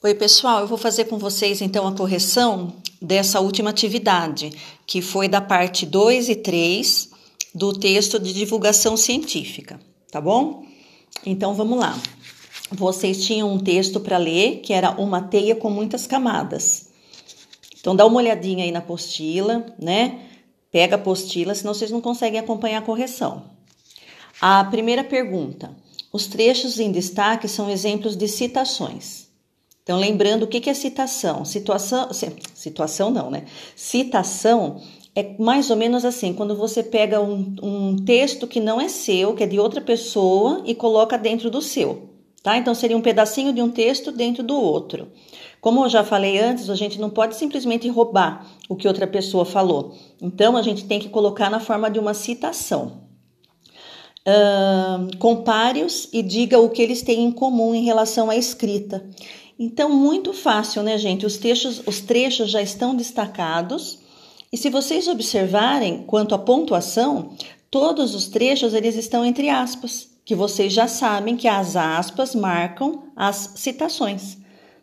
Oi, pessoal, eu vou fazer com vocês então a correção dessa última atividade, que foi da parte 2 e 3 do texto de divulgação científica, tá bom? Então vamos lá. Vocês tinham um texto para ler que era uma teia com muitas camadas. Então dá uma olhadinha aí na apostila, né? Pega a apostila, senão vocês não conseguem acompanhar a correção. A primeira pergunta: os trechos em destaque são exemplos de citações. Então, lembrando o que é citação? Situação, situação não, né? Citação é mais ou menos assim, quando você pega um, um texto que não é seu, que é de outra pessoa, e coloca dentro do seu. Tá? Então, seria um pedacinho de um texto dentro do outro. Como eu já falei antes, a gente não pode simplesmente roubar o que outra pessoa falou. Então, a gente tem que colocar na forma de uma citação. Uh, compare-os e diga o que eles têm em comum em relação à escrita. Então, muito fácil, né, gente? Os trechos, os trechos já estão destacados. E se vocês observarem quanto à pontuação, todos os trechos eles estão entre aspas, que vocês já sabem que as aspas marcam as citações,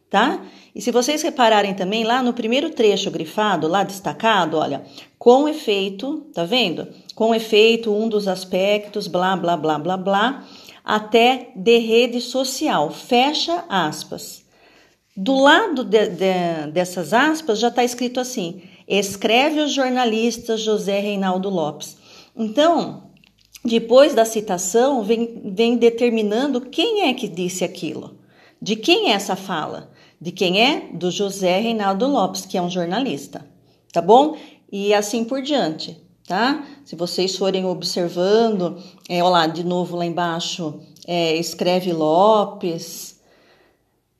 tá? E se vocês repararem também lá no primeiro trecho grifado, lá destacado, olha, com efeito, tá vendo? Com efeito, um dos aspectos, blá, blá, blá, blá, blá, até de rede social, fecha aspas. Do lado de, de, dessas aspas já está escrito assim: escreve o jornalista José Reinaldo Lopes. Então, depois da citação, vem, vem determinando quem é que disse aquilo. De quem é essa fala? De quem é? Do José Reinaldo Lopes, que é um jornalista. Tá bom? E assim por diante, tá? Se vocês forem observando, é, olha lá, de novo lá embaixo, é, escreve Lopes,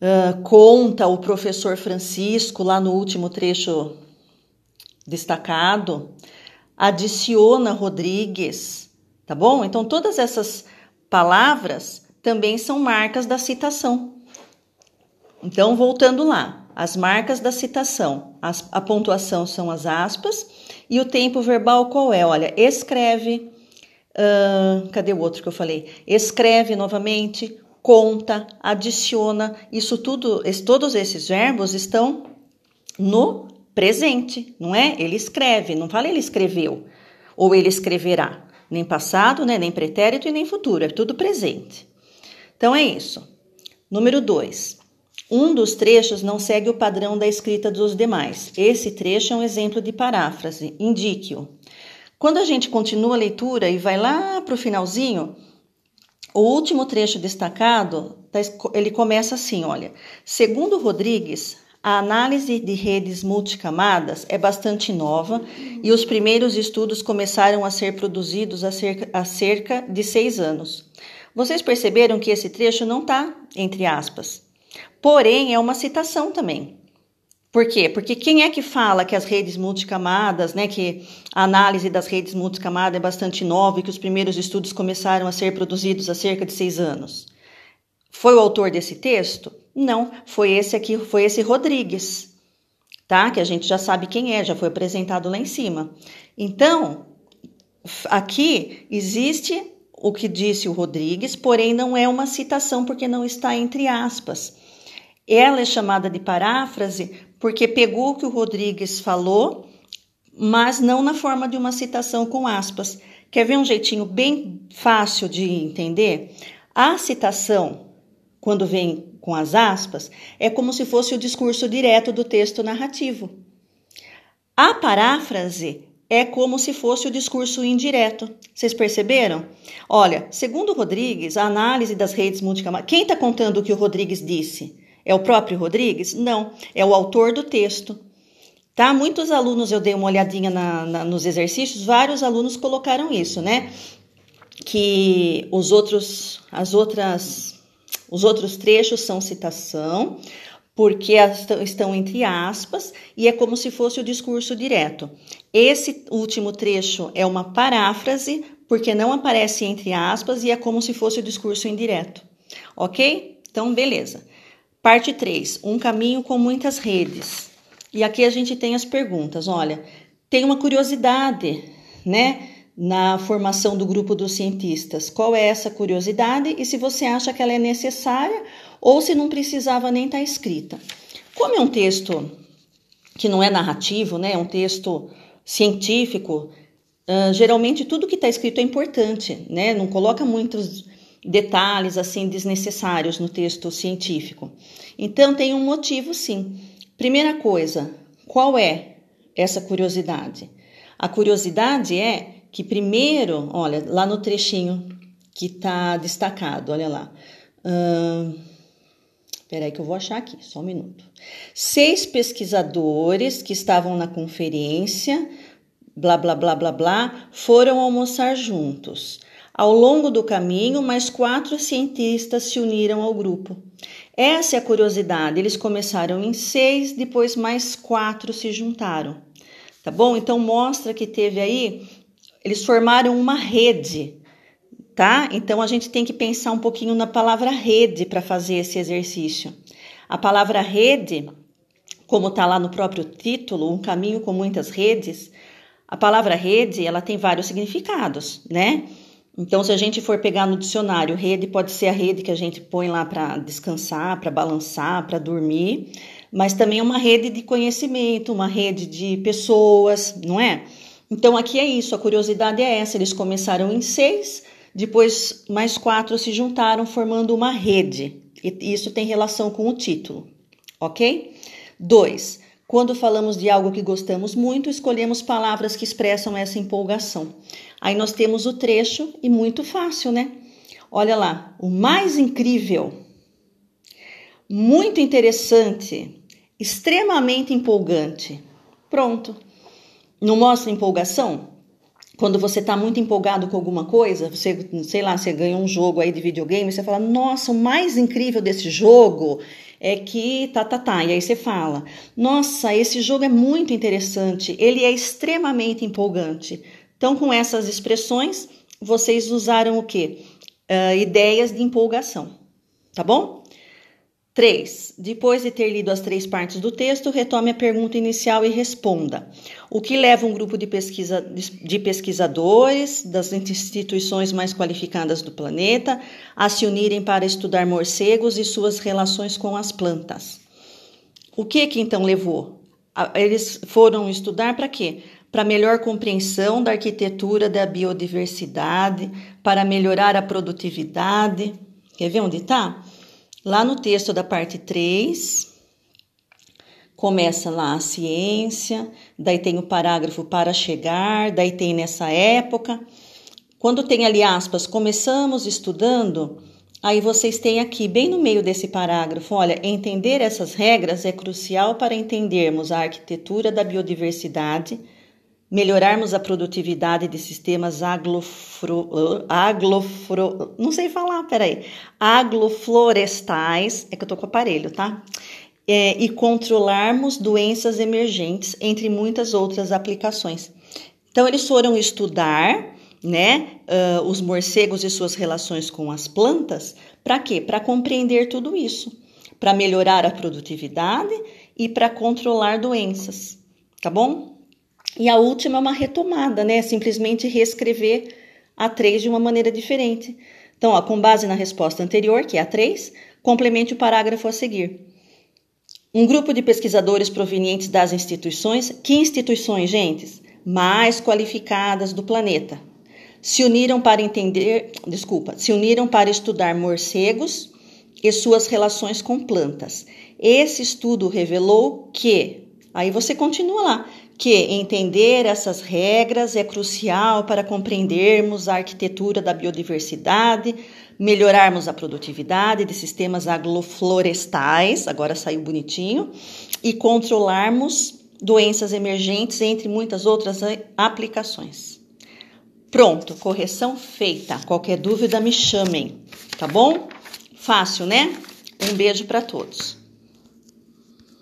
Uh, conta o professor Francisco lá no último trecho destacado, adiciona Rodrigues, tá bom? Então todas essas palavras também são marcas da citação. Então voltando lá, as marcas da citação, as, a pontuação são as aspas e o tempo verbal qual é? Olha, escreve, uh, cadê o outro que eu falei? Escreve novamente, conta, adiciona, isso tudo, todos esses verbos estão no presente, não é? Ele escreve, não fala ele escreveu ou ele escreverá, nem passado, né, nem pretérito e nem futuro, é tudo presente. Então é isso. Número 2. Um dos trechos não segue o padrão da escrita dos demais. Esse trecho é um exemplo de paráfrase. Indique-o. Quando a gente continua a leitura e vai lá para o finalzinho, o último trecho destacado, tá ele começa assim, olha. Segundo Rodrigues, a análise de redes multicamadas é bastante nova e os primeiros estudos começaram a ser produzidos há cerca, há cerca de seis anos. Vocês perceberam que esse trecho não está entre aspas, porém é uma citação também. Por quê? Porque quem é que fala que as redes multicamadas, né, que a análise das redes multicamadas é bastante nova e que os primeiros estudos começaram a ser produzidos há cerca de seis anos? Foi o autor desse texto? Não, foi esse aqui, foi esse Rodrigues, tá? Que a gente já sabe quem é, já foi apresentado lá em cima. Então, aqui existe o que disse o Rodrigues, porém não é uma citação porque não está entre aspas. Ela é chamada de paráfrase porque pegou o que o Rodrigues falou, mas não na forma de uma citação com aspas. Quer ver um jeitinho bem fácil de entender? A citação, quando vem com as aspas, é como se fosse o discurso direto do texto narrativo. A paráfrase é como se fosse o discurso indireto. Vocês perceberam? Olha, segundo Rodrigues, a análise das redes multicamadas. Quem está contando o que o Rodrigues disse? É o próprio Rodrigues? Não, é o autor do texto. Tá? Muitos alunos, eu dei uma olhadinha na, na, nos exercícios, vários alunos colocaram isso, né? Que os outros, as outras, os outros trechos são citação, porque estão entre aspas e é como se fosse o discurso direto. Esse último trecho é uma paráfrase, porque não aparece entre aspas e é como se fosse o discurso indireto. Ok? Então, beleza. Parte 3, um caminho com muitas redes. E aqui a gente tem as perguntas. Olha, tem uma curiosidade, né? na formação do grupo dos cientistas? Qual é essa curiosidade e se você acha que ela é necessária ou se não precisava nem estar tá escrita? Como é um texto que não é narrativo, né? É um texto científico. Uh, geralmente tudo que está escrito é importante, né? Não coloca muitos detalhes assim desnecessários no texto científico. Então tem um motivo, sim. Primeira coisa, qual é essa curiosidade? A curiosidade é que primeiro, olha, lá no trechinho que está destacado, olha lá. Uh, Espera aí que eu vou achar aqui, só um minuto. Seis pesquisadores que estavam na conferência, blá, blá, blá, blá, blá, foram almoçar juntos. Ao longo do caminho, mais quatro cientistas se uniram ao grupo. Essa é a curiosidade. Eles começaram em seis, depois mais quatro se juntaram. Tá bom? Então mostra que teve aí, eles formaram uma rede tá? Então a gente tem que pensar um pouquinho na palavra rede para fazer esse exercício. A palavra rede, como está lá no próprio título, um caminho com muitas redes, a palavra rede ela tem vários significados, né? Então, se a gente for pegar no dicionário, rede pode ser a rede que a gente põe lá para descansar, para balançar, para dormir, mas também é uma rede de conhecimento, uma rede de pessoas, não é? Então, aqui é isso, a curiosidade é essa. Eles começaram em seis, depois, mais quatro se juntaram, formando uma rede. E isso tem relação com o título, ok? Dois, quando falamos de algo que gostamos muito, escolhemos palavras que expressam essa empolgação. Aí nós temos o trecho e muito fácil, né? Olha lá, o mais incrível, muito interessante, extremamente empolgante. Pronto. Não mostra empolgação? quando você está muito empolgado com alguma coisa, você, sei lá, você ganha um jogo aí de videogame, você fala, nossa, o mais incrível desse jogo é que tá, tá, tá. E aí você fala, nossa, esse jogo é muito interessante, ele é extremamente empolgante. Então, com essas expressões, vocês usaram o quê? Uh, ideias de empolgação, tá bom? 3. Depois de ter lido as três partes do texto, retome a pergunta inicial e responda. O que leva um grupo de, pesquisa, de pesquisadores das instituições mais qualificadas do planeta a se unirem para estudar morcegos e suas relações com as plantas? O que que então levou? Eles foram estudar para quê? Para melhor compreensão da arquitetura da biodiversidade, para melhorar a produtividade. Quer ver onde está? Lá no texto da parte 3, começa lá a ciência, daí tem o parágrafo para chegar, daí tem nessa época. Quando tem ali aspas, começamos estudando, aí vocês têm aqui, bem no meio desse parágrafo, olha, entender essas regras é crucial para entendermos a arquitetura da biodiversidade melhorarmos a produtividade de sistemas aglofro, aglofro, não sei falar, peraí, agroflorestais, é que eu tô com o aparelho, tá? É, e controlarmos doenças emergentes, entre muitas outras aplicações. Então, eles foram estudar, né, uh, os morcegos e suas relações com as plantas, para quê? Para compreender tudo isso, para melhorar a produtividade e para controlar doenças, tá bom? E a última é uma retomada, né? Simplesmente reescrever a 3 de uma maneira diferente. Então, ó, com base na resposta anterior, que é a 3, complemente o parágrafo a seguir. Um grupo de pesquisadores provenientes das instituições, que instituições, gente? Mais qualificadas do planeta. Se uniram para entender, desculpa, se uniram para estudar morcegos e suas relações com plantas. Esse estudo revelou que, aí você continua lá, que entender essas regras é crucial para compreendermos a arquitetura da biodiversidade, melhorarmos a produtividade de sistemas agroflorestais, agora saiu bonitinho, e controlarmos doenças emergentes, entre muitas outras aplicações. Pronto, correção feita. Qualquer dúvida me chamem, tá bom? Fácil, né? Um beijo para todos.